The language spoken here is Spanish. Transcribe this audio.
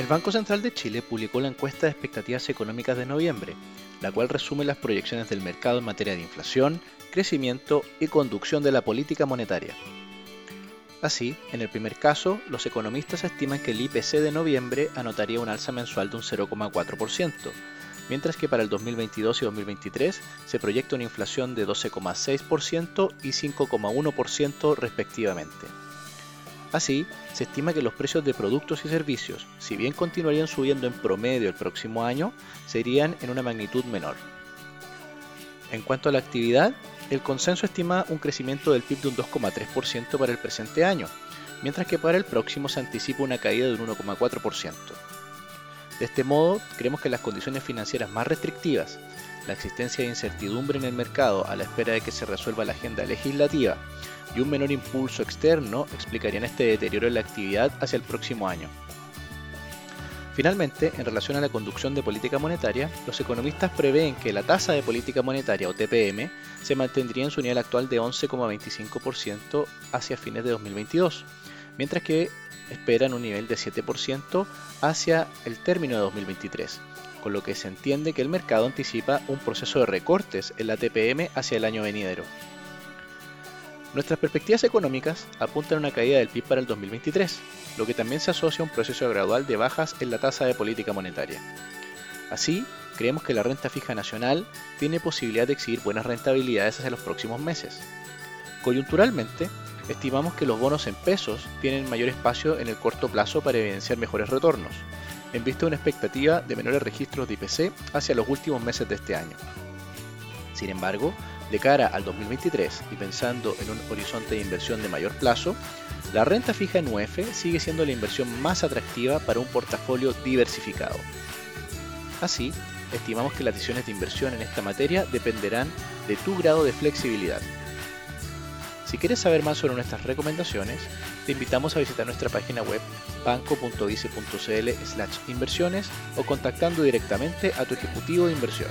El Banco Central de Chile publicó la encuesta de expectativas económicas de noviembre, la cual resume las proyecciones del mercado en materia de inflación, crecimiento y conducción de la política monetaria. Así, en el primer caso, los economistas estiman que el IPC de noviembre anotaría un alza mensual de un 0,4%, mientras que para el 2022 y 2023 se proyecta una inflación de 12,6% y 5,1% respectivamente. Así, se estima que los precios de productos y servicios, si bien continuarían subiendo en promedio el próximo año, serían en una magnitud menor. En cuanto a la actividad, el consenso estima un crecimiento del PIB de un 2,3% para el presente año, mientras que para el próximo se anticipa una caída de un 1,4%. De este modo, creemos que las condiciones financieras más restrictivas, la existencia de incertidumbre en el mercado a la espera de que se resuelva la agenda legislativa y un menor impulso externo explicarían este deterioro en la actividad hacia el próximo año. Finalmente, en relación a la conducción de política monetaria, los economistas prevén que la tasa de política monetaria o TPM se mantendría en su nivel actual de 11,25% hacia fines de 2022, mientras que esperan un nivel de 7% hacia el término de 2023, con lo que se entiende que el mercado anticipa un proceso de recortes en la TPM hacia el año venidero. Nuestras perspectivas económicas apuntan a una caída del PIB para el 2023, lo que también se asocia a un proceso gradual de bajas en la tasa de política monetaria. Así, creemos que la renta fija nacional tiene posibilidad de exhibir buenas rentabilidades hacia los próximos meses. Coyunturalmente, estimamos que los bonos en pesos tienen mayor espacio en el corto plazo para evidenciar mejores retornos, en vista de una expectativa de menores registros de IPC hacia los últimos meses de este año. Sin embargo, de cara al 2023 y pensando en un horizonte de inversión de mayor plazo, la renta fija en UF sigue siendo la inversión más atractiva para un portafolio diversificado. Así, estimamos que las decisiones de inversión en esta materia dependerán de tu grado de flexibilidad. Si quieres saber más sobre nuestras recomendaciones, te invitamos a visitar nuestra página web banco.vice.cl inversiones o contactando directamente a tu ejecutivo de inversión.